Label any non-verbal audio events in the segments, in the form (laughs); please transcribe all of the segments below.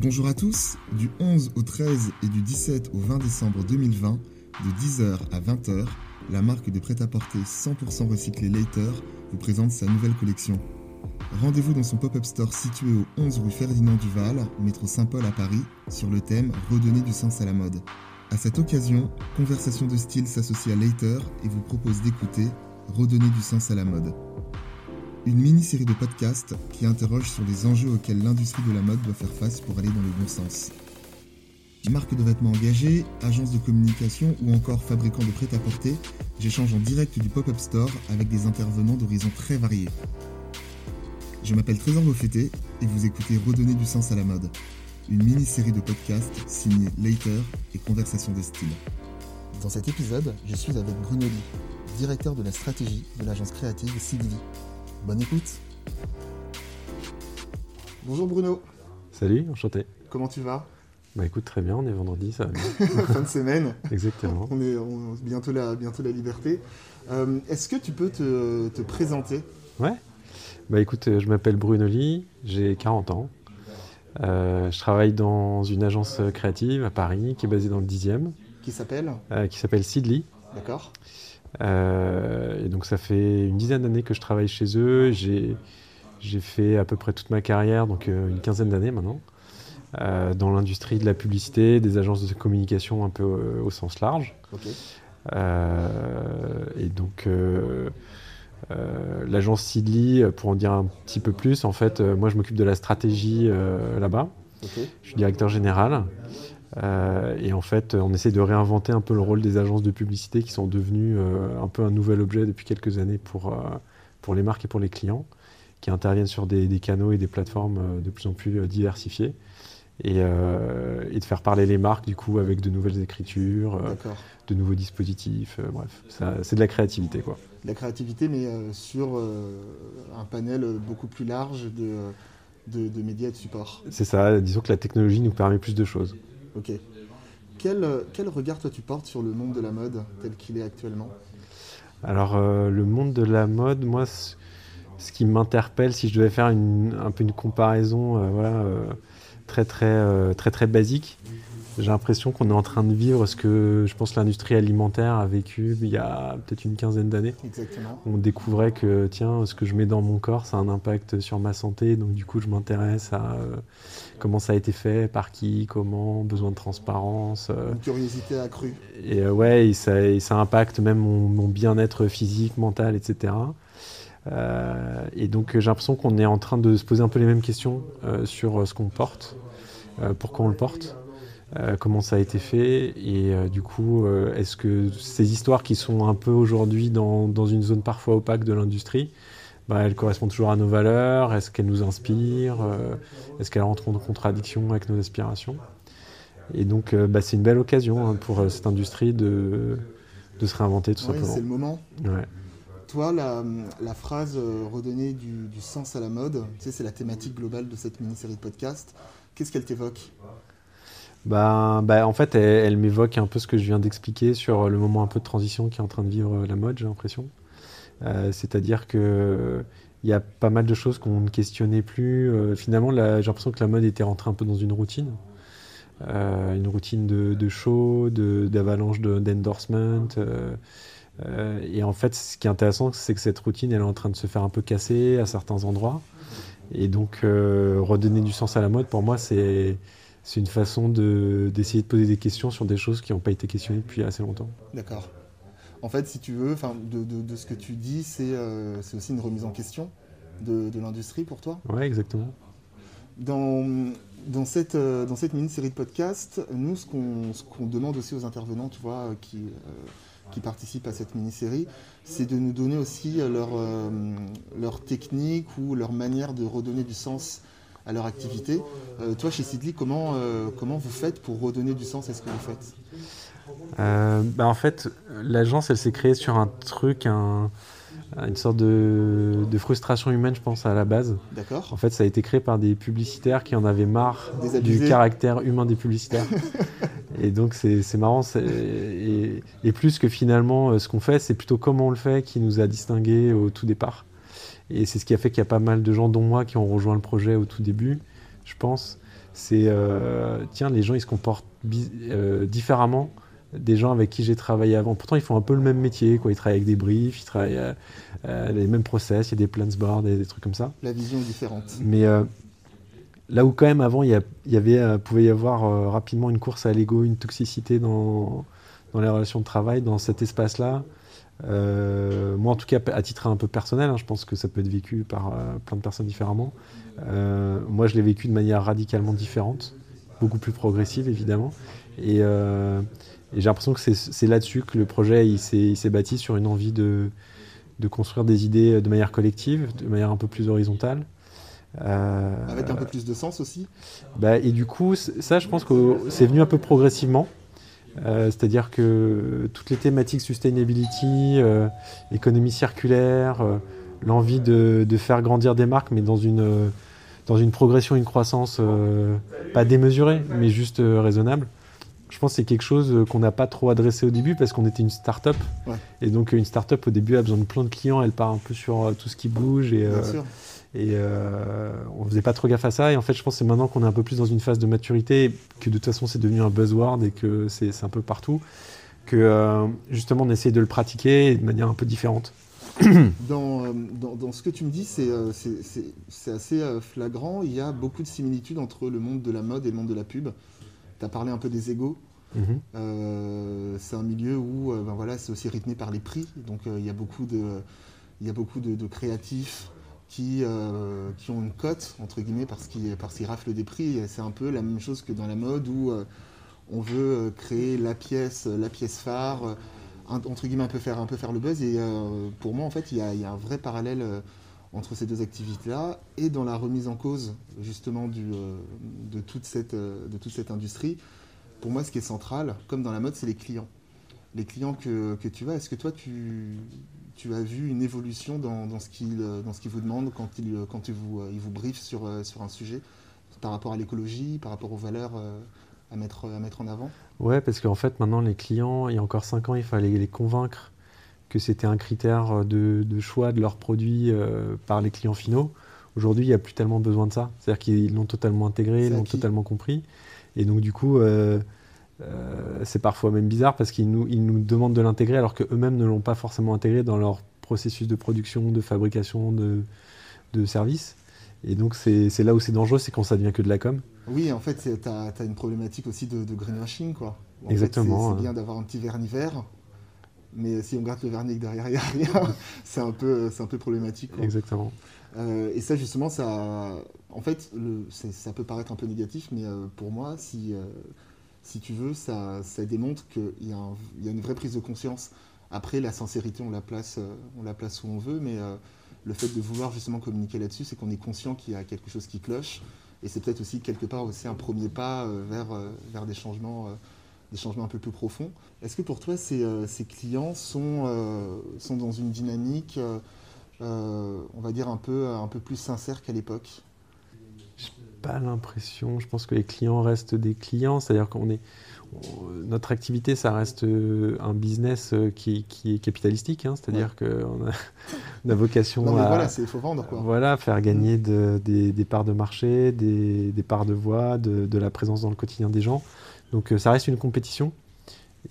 Bonjour à tous, du 11 au 13 et du 17 au 20 décembre 2020, de 10h à 20h, la marque de prêt-à-porter 100% recyclé Later vous présente sa nouvelle collection. Rendez-vous dans son pop-up store situé au 11 rue Ferdinand Duval, métro Saint-Paul à Paris, sur le thème Redonner du sens à la mode. À cette occasion, Conversation de style s'associe à Later et vous propose d'écouter Redonner du sens à la mode. Une mini-série de podcasts qui interroge sur les enjeux auxquels l'industrie de la mode doit faire face pour aller dans le bon sens. Marque de vêtements engagée, agence de communication ou encore fabricant de prêt-à-porter, j'échange en direct du pop-up store avec des intervenants d'horizons très variés. Je m'appelle Trésor Beaufetté et vous écoutez Redonner du sens à la mode, une mini-série de podcasts signée Later et Conversation des styles. Dans cet épisode, je suis avec Bruno Lee, directeur de la stratégie de l'agence créative Sigli. Bonne écoute Bonjour Bruno Salut, enchanté. Comment tu vas? Bah écoute, très bien, on est vendredi, ça va bien. (laughs) Fin de semaine Exactement. On est on- bientôt, la, bientôt la liberté. Euh, Est-ce que tu peux te, te présenter? Ouais. Bah écoute, euh, je m'appelle Bruno Lee, j'ai 40 ans. Euh, je travaille dans une agence créative à Paris qui est basée dans le 10e, Qui s'appelle? Euh, qui s'appelle Sidley. D'accord Euh, et donc ça fait une dizaine d'années que je travaille chez eux. J'ai fait à peu près toute ma carrière, donc euh, une quinzaine d'années maintenant, euh, dans l'industrie de la publicité, des agences de communication un peu au sens large. Et donc, l'agence Sidley, pour en dire un petit peu plus, en fait, moi je m'occupe de la stratégie là-bas. Je suis directeur général. Euh, et en fait, on essaie de réinventer un peu le rôle des agences de publicité qui sont devenues euh, un peu un nouvel objet depuis quelques années pour, euh, pour les marques et pour les clients, qui interviennent sur des, des canaux et des plateformes de plus en plus diversifiés. Et, et de faire parler les marques du coup avec de nouvelles écritures, de nouveaux dispositifs, bref, c'est de la créativité quoi. La créativité, mais sur un panel beaucoup plus large de, de, de médias et de supports. C'est ça, disons que la technologie nous permet plus de choses. Ok. Quel, euh, quel regard toi tu portes sur le monde de la mode tel qu'il est actuellement? Alors euh, le monde de la mode, moi, ce qui m'interpelle, si je devais faire une- un peu une comparaison, euh, voilà, très très très très basique, j'ai l'impression qu'on est en train de vivre ce que je pense l'industrie alimentaire a vécu il y a peut-être une quinzaine d'années. Exactement. On découvrait que tiens, ce que je mets dans mon corps, ça a un impact sur ma santé, donc du coup je m'intéresse à euh, comment ça a été fait, par qui, comment, besoin de transparence. euh, Une curiosité accrue. et euh, ouais, et ça, et ça impacte même mon, mon bien-être physique, mental, etc. Euh, et donc j'ai l'impression qu'on est en train de se poser un peu les mêmes questions sur ce qu'on porte, pourquoi on le porte, euh, comment ça a été fait, et euh, du coup, euh, est-ce que ces histoires qui sont un peu aujourd'hui dans, dans une zone parfois opaque de l'industrie, bah, elles correspondent toujours à nos valeurs, est-ce qu'elles nous inspirent, est-ce qu'elles rentrent en contradiction avec nos aspirations? Et donc, bah, c'est une belle occasion hein, pour cette industrie de, de se réinventer tout Ouais, simplement. c'est le moment. Ouais. Toi, la, la phrase redonner du, du sens à la mode, tu sais, c'est la thématique globale de cette mini-série de podcasts. Qu'est-ce qu'elle t'évoque? Bah, en fait, elle, m'évoque un peu ce que je viens d'expliquer sur le moment un peu de transition qui est en train de vivre la mode, j'ai l'impression. Euh, C'est-à-dire que il y a pas mal de choses qu'on ne questionnait plus. Euh, finalement, j'ai l'impression que la mode était rentrée un peu dans une routine. Euh, une routine de, de show, d'avalanche de- d'endorsement. et en fait, ce qui est intéressant, c'est que cette routine, elle est en train de se faire un peu casser à certains endroits. Et donc, redonner du sens à la mode, pour moi, c'est c'est une façon de- d'essayer de, poser des questions sur des choses qui n'ont pas été questionnées depuis assez longtemps. D'accord. En fait, si tu veux, de, de- de ce que tu dis, c'est euh, aussi une remise en question de, de l'industrie pour toi. Ouais, exactement. Dans, dans cette, euh, dans cette mini-série de podcasts, nous, ce qu'on demande aussi aux intervenants, tu vois, qui, euh, qui participent à cette mini-série, c'est de nous donner aussi leur, euh, leur technique ou leur manière de redonner du sens à leur activité. Euh, toi, chez Sidley, comment, euh, comment vous faites pour redonner du sens à ce que vous faites? Euh, bah, en fait, l'agence, elle s'est créée sur un truc, un, une sorte de, de frustration humaine, je pense, à la base. D'accord En fait, ça a été créé par des publicitaires qui en avaient marre du caractère humain des publicitaires. (laughs) et donc, c'est marrant. Et, et plus que finalement, ce qu'on fait, c'est plutôt comment on le fait qui nous a distingués au tout départ. Et c'est ce qui a fait qu'il y a pas mal de gens, dont moi, qui ont rejoint le projet au tout début, je pense. c'est tiens, les gens ils se comportent différemment des gens avec qui j'ai travaillé avant. Pourtant, ils font un peu le même métier, quoi. Ils travaillent avec des briefs, ils travaillent les mêmes process, il y a des plans boards, des, des trucs comme ça. La vision est différente. Mais Là où quand même avant, il y, avait, euh, pouvait y avoir euh, rapidement une course à l'ego, une toxicité dans, dans les relations de travail, dans cet espace-là. Euh, moi, en tout cas, à titre un peu personnel, hein, je pense que ça peut être vécu par plein de personnes différemment. moi, je l'ai vécu de manière radicalement différente, beaucoup plus progressive, évidemment. Et, j'ai l'impression que c'est là-dessus que le projet il s'est bâti sur une envie de, de construire des idées de manière collective, de manière un peu plus horizontale. Euh, Avec un peu plus de sens aussi bah, Et du coup, ça, je pense que c'est venu un peu progressivement. Euh, c'est-à-dire que toutes les thématiques sustainability, euh, économie circulaire, l'envie de, faire grandir des marques, mais dans une, dans une progression, une croissance pas démesurée, mais juste raisonnable. Je pense que c'est quelque chose qu'on n'a pas trop adressé au début parce qu'on était une start-up. Et donc, une start-up au début a besoin de plein de clients, elle part un peu sur tout ce qui bouge. Et, Bien sûr. Et euh, on faisait pas trop gaffe à ça. Et en fait, je pense que c'est maintenant qu'on est un peu plus dans une phase de maturité, que de toute façon c'est devenu un buzzword et que c'est un peu partout, que euh, justement on essaie de le pratiquer de manière un peu différente. (coughs) Dans, euh, dans, dans ce que tu me dis, c'est assez flagrant. Il y a beaucoup de similitudes entre le monde de la mode et le monde de la pub. Tu as parlé un peu des égaux. Mhm. c'est un milieu où ben voilà, c'est aussi rythmé par les prix. Donc il y a beaucoup de, y a beaucoup de, de créatifs qui, euh, qui ont une cote, entre guillemets, parce qu'ils parce raflent des prix. C'est un peu la même chose que dans la mode où euh, on veut euh, créer la pièce, la pièce phare, entre guillemets, un peu faire, un peu faire le buzz. Et pour moi, en fait, il y, a, un vrai parallèle entre ces deux activités-là et dans la remise en cause, justement, du, de, toute cette, de toute cette industrie. Pour moi, ce qui est central, comme dans la mode, c'est les clients. Les clients que, tu as, est-ce que toi, tu, tu as vu une évolution dans, ce qu'il euh, vous demande quand, il, euh, quand vous, euh, il vous brief sur, sur un sujet par rapport à l'écologie, par rapport aux valeurs à mettre, à mettre en avant? Ouais, parce qu'en fait, maintenant, les clients, il y a encore 5 ans, il fallait les convaincre que c'était un critère de, de, choix de leurs produits par les clients finaux. Aujourd'hui, il n'y a plus tellement besoin de ça. C'est-à-dire qu'ils l'ont totalement intégré, ils l'ont totalement compris. Et donc, du coup, euh, c'est parfois même bizarre parce qu'ils nous, ils nous demandent de l'intégrer alors qu'eux-mêmes ne l'ont pas forcément intégré dans leur processus de production, de fabrication, de, de services. Et donc c'est là où c'est dangereux, c'est quand ça devient que de la com. Oui, en fait, tu as, une problématique aussi de, greenwashing. Quoi. Exactement. C'est bien d'avoir un petit vernis vert, mais si on garde le vernis derrière il n'y a rien, (laughs) c'est un, peu, un peu problématique. Exactement. Euh, et ça, justement, ça, en fait, le, ça peut paraître un peu négatif, mais euh, pour moi, si si tu veux, ça, démontre qu'il y, a une vraie prise de conscience. Après, la sincérité, on la place, euh, on la place où on veut, mais euh, le fait de vouloir justement communiquer là-dessus, c'est qu'on est conscient qu'il y a quelque chose qui cloche. Et c'est peut-être aussi quelque part aussi un premier pas euh, vers, vers des, changements, des changements un peu plus profonds. Est-ce que pour toi, ces, ces clients sont, sont dans une dynamique, on va dire, un peu, un peu plus sincère qu'à l'époque? Pas l'impression. Je pense que les clients restent des clients, c'est-à-dire qu'on est notre activité, ça reste euh, un business euh, qui, est capitalistique, hein. c'est-à-dire qu'on a, (laughs) a, vocation à voilà, faut vendre, quoi. Voilà, faire gagner des, parts de marché, des, parts de voix, de, la présence dans le quotidien des gens. Donc euh, ça reste une compétition.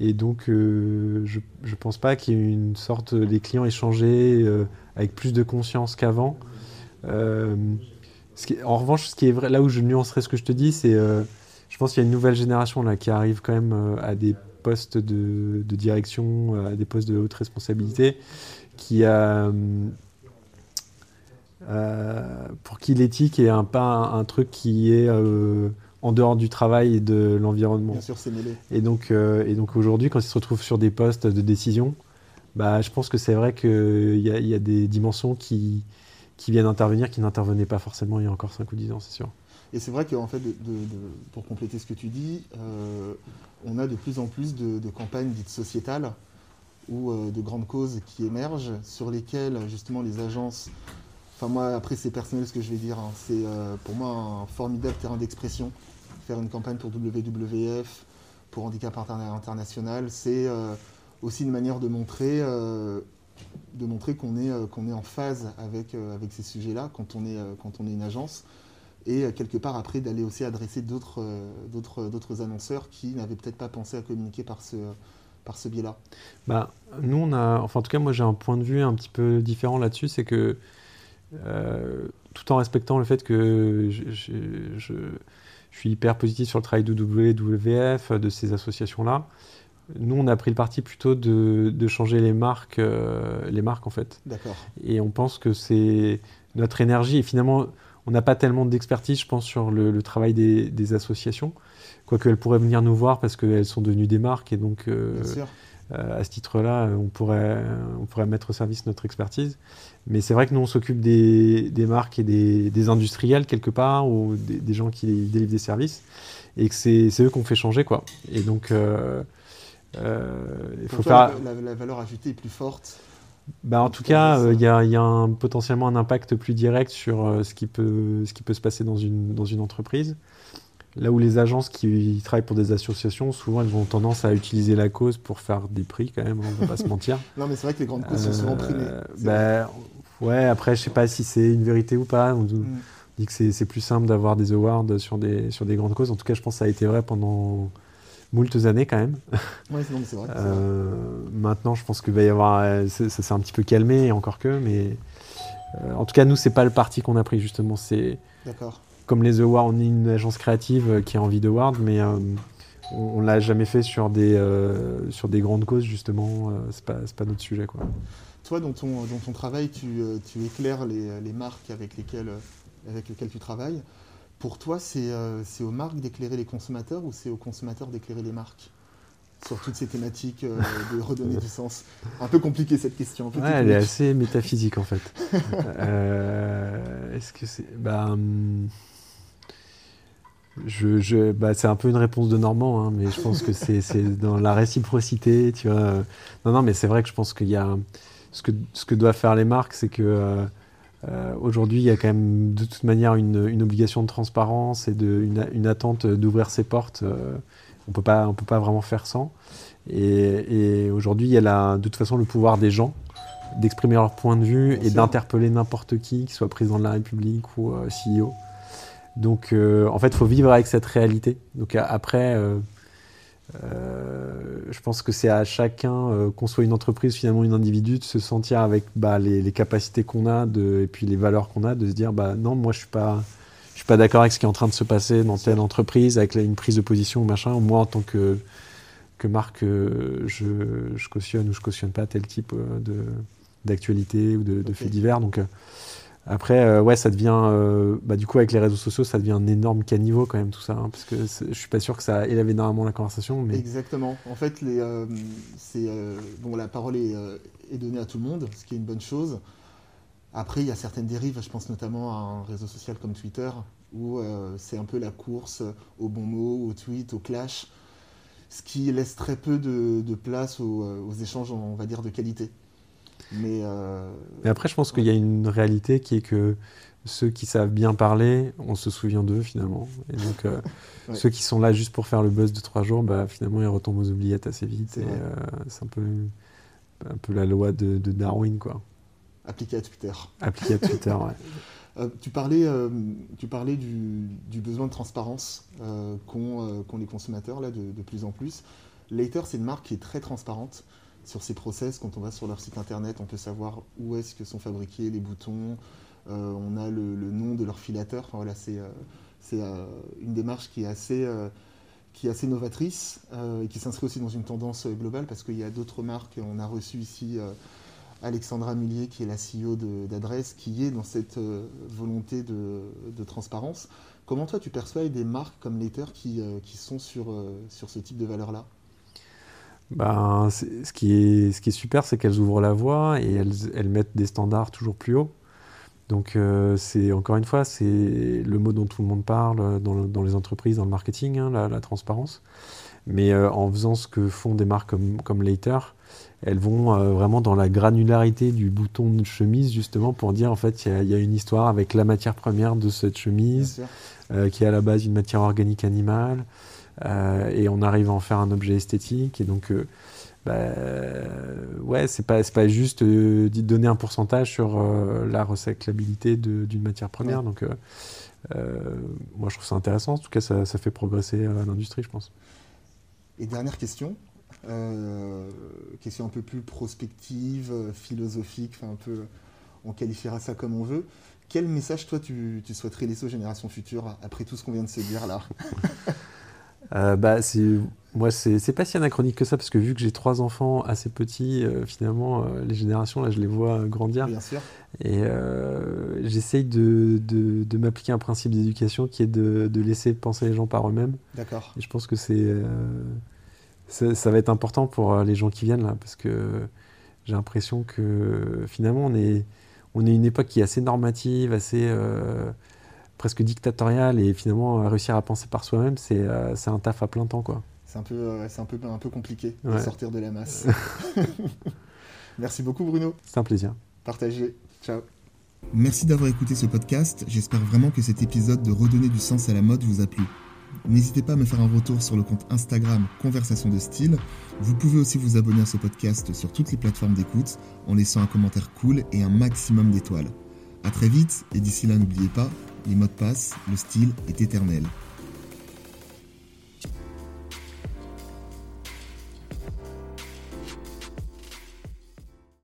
Et donc je ne pense pas qu'il y ait une sorte, les clients échangés avec plus de conscience qu'avant en revanche, ce qui est vrai, là où je nuancerais ce que je te dis, c'est euh, je pense qu'il y a une nouvelle génération là qui arrive quand même euh, à des postes de, direction, euh, à des postes de haute responsabilité, qui a pour qui l'éthique est un pas un, truc qui est en dehors du travail et de l'environnement. Bien sûr, c'est mêlé. Et donc, et donc aujourd'hui, quand ils se retrouvent sur des postes de décision, bah, je pense que c'est vrai qu'il y, y, a des dimensions qui, qui viennent intervenir, qui n'intervenaient pas forcément il y a encore 5 ou 10 ans, c'est sûr. Et c'est vrai qu'en fait, de, pour compléter ce que tu dis, euh, on a de plus en plus de, campagnes dites sociétales ou euh, de grandes causes qui émergent, sur lesquelles justement les agences, enfin moi après c'est personnel ce que je vais dire, hein, c'est euh, pour moi un formidable terrain d'expression. Faire une campagne pour WWF, pour Handicap International, c'est aussi une manière de montrer de montrer qu'on est, euh, est en phase avec, euh, avec ces sujets-là quand, on est, euh, quand on est une agence. et quelque part après d'aller aussi adresser d'autres d'autres annonceurs qui n'avaient peut-être pas pensé à communiquer par ce, par ce biais-là bah, Nous, on a, enfin en tout cas moi j'ai un point de vue un petit peu différent là-dessus, c'est que tout en respectant le fait que je, je, suis hyper positif sur le travail de WWF, de ces associations-là, nous, on a pris le parti plutôt de, changer les marques, euh, les marques en fait. D'accord. Et on pense que c'est notre énergie. Et finalement, on n'a pas tellement d'expertise, je pense, sur le, travail des, associations. Quoique elles pourraient venir nous voir parce qu'elles sont devenues des marques. Et donc, euh, euh, à ce titre-là, on pourrait, on pourrait mettre au service notre expertise. Mais c'est vrai que nous, on s'occupe des, marques et des, industriels quelque part, ou des, gens qui délivrent des services. Et que c'est eux qu'on fait changer. quoi. Et donc. Euh, il faut faire... la, valeur ajoutée est plus forte? Bah, en tout cas, euh, il y, a, un, potentiellement un impact plus direct sur euh, ce, qui peut, ce qui peut se passer dans une, dans une entreprise. Là où les agences qui travaillent pour des associations, souvent elles ont tendance à utiliser la cause pour faire des prix quand même, on ne va pas se mentir. (laughs) Non mais c'est vrai que les grandes causes sont souvent primées. Bah, ouais, après je sais pas si c'est une vérité ou pas. On, mm. dit que c'est plus simple d'avoir des awards sur des, sur des grandes causes. En tout cas, je pense que ça a été vrai pendant moultes années quand même. (laughs) Oui, c'est vrai. Euh, maintenant, je pense qu'il va y avoir. Euh, ça s'est un petit peu calmé, encore que, mais. Euh, en tout cas, nous, c'est pas le parti qu'on a pris, justement. C'est. Comme les awards, on est une agence créative qui a envie d'awards, mais on, ne l'a jamais fait sur des, sur des grandes causes, justement. c'est pas, pas notre sujet, quoi. Toi, dans ton, dans ton travail, tu, tu éclaires les, les, marques avec lesquelles, avec lesquelles tu travailles. Pour toi, euh, c'est aux marques d'éclairer les consommateurs ou c'est aux consommateurs d'éclairer les marques sur toutes ces thématiques euh, de redonner du sens? Un peu compliqué cette question. Ouais, elle est assez métaphysique en fait. Euh, est-ce que c'est. Bah, hum, je, je, bah, c'est un peu une réponse de Normand, hein, mais je pense que c'est, dans la réciprocité, tu vois. Non, non, mais c'est vrai que je pense qu'il y a ce que, ce que doivent faire les marques, c'est que euh, aujourd'hui, il y a quand même de toute manière une, obligation de transparence et de, une, attente d'ouvrir ses portes. Euh, on peut pas, on peut pas vraiment faire sans. Et, aujourd'hui, il y a de toute façon le pouvoir des gens d'exprimer leur point de vue et d'interpeller n'importe qui, qu'il soit président de la République ou euh, CEO. Donc, en fait, il faut vivre avec cette réalité. Donc après, euh, je pense que c'est à chacun, euh, qu'on soit une entreprise, finalement une individu, de se sentir avec bah, les, capacités qu'on a de, et puis les valeurs qu'on a, de se dire bah non, moi je suis pas, je suis pas d'accord avec ce qui est en train de se passer dans telle entreprise, avec une prise de position ou machin. Moi, en tant que que marque, euh, je, je, cautionne ou je cautionne pas tel type de d'actualité ou de, de faits divers. Donc après, euh, ouais, ça devient, euh, bah, du coup, avec les réseaux sociaux, ça devient un énorme caniveau quand même tout ça, hein, parce que je suis pas sûr que ça élève énormément la conversation. Exactement. En fait, les, euh, c'est, bon, la parole est, donnée à tout le monde, ce qui est une bonne chose. Après, il y a certaines dérives, je pense notamment à un réseau social comme Twitter, où c'est un peu la course au bon mot, au tweet, au clash, ce qui laisse très peu de, de place aux, aux échanges, on va dire, de qualité. Euh, Mais, après, je pense qu'il y a une réalité qui est que ceux qui savent bien parler, on se souvient d'eux finalement. Et donc, euh, (laughs) ceux qui sont là juste pour faire le buzz de trois jours, bah, finalement, ils retombent aux oubliettes assez vite. Et euh, c'est un peu, un peu la loi de, Darwin, quoi. Appliqué à Twitter. Appliqué à Twitter, (laughs) ouais. tu parlais, tu parlais du, du, besoin de transparence qu'ont les consommateurs là, de, de, plus en plus. Later, c'est une marque qui est très transparente sur ces process. Quand on va sur leur site internet, on peut savoir où est-ce que sont fabriqués les boutons. Euh, on a le, nom de leur filateur. Enfin, c'est euh, euh, une démarche qui est assez, qui est assez novatrice et qui s'inscrit aussi dans une tendance globale parce qu'il y a d'autres marques. On a reçu ici Alexandra Mullier, qui est la CEO d'Adresse, qui est dans cette volonté de, transparence. Comment toi tu perçois des marques comme qui, qui sont sur, sur ce type de valeur-là? Ben, ce, qui est, ce qui est super, c'est qu'elles ouvrent la voie et elles, elles, mettent des standards toujours plus hauts. Donc, euh, c'est encore une fois, c'est le mot dont tout le monde parle dans, dans les entreprises, dans le marketing, hein, la, transparence. Mais euh, en faisant ce que font des marques comme, comme Later, elles vont euh, vraiment dans la granularité du bouton de chemise, justement, pour dire en fait, il y, y, a une histoire avec la matière première de cette chemise, qui est à la base une matière organique animale. Euh, et on arrive à en faire un objet esthétique. Et donc, euh, bah, ouais, c'est pas, pas juste euh, donner un pourcentage sur la recyclabilité d'une matière première. Donc, moi, je trouve ça intéressant. En tout cas, ça, fait progresser l'industrie, je pense. Et dernière question, question un peu plus prospective, philosophique, enfin un peu, on qualifiera ça comme on veut. Quel message, toi, tu, souhaiterais laisser aux générations futures après tout ce qu'on vient de se dire là? (laughs) euh, bah, moi, c'est pas si anachronique que ça, parce que vu que j'ai trois enfants assez petits, euh, finalement, euh, les générations, là, je les vois grandir. Bien sûr. Et j'essaye de, de, m'appliquer un principe d'éducation qui est de, de, laisser penser les gens par eux-mêmes. D'accord. Et je pense que c'est ça va être important pour les gens qui viennent là, parce que j'ai l'impression que finalement, on est on est une époque qui est assez normative, assez euh, presque dictatoriale, et finalement réussir à penser par soi-même, c'est euh, un taf à plein temps, quoi. C'est un peu, euh, c'est un peu, un peu compliqué de sortir de la masse. (laughs) (laughs) Merci beaucoup, Bruno. C'est un plaisir. Partagez. Ciao. Merci d'avoir écouté ce podcast. J'espère vraiment que cet épisode de Redonner du sens à la mode vous a plu. N'hésitez pas à me faire un retour sur le compte Instagram Conversation de Style. Vous pouvez aussi vous abonner à ce podcast sur toutes les plateformes d'écoute en laissant un commentaire cool et un maximum d'étoiles. A très vite et d'ici là n'oubliez pas, les mots de passe, le style est éternel.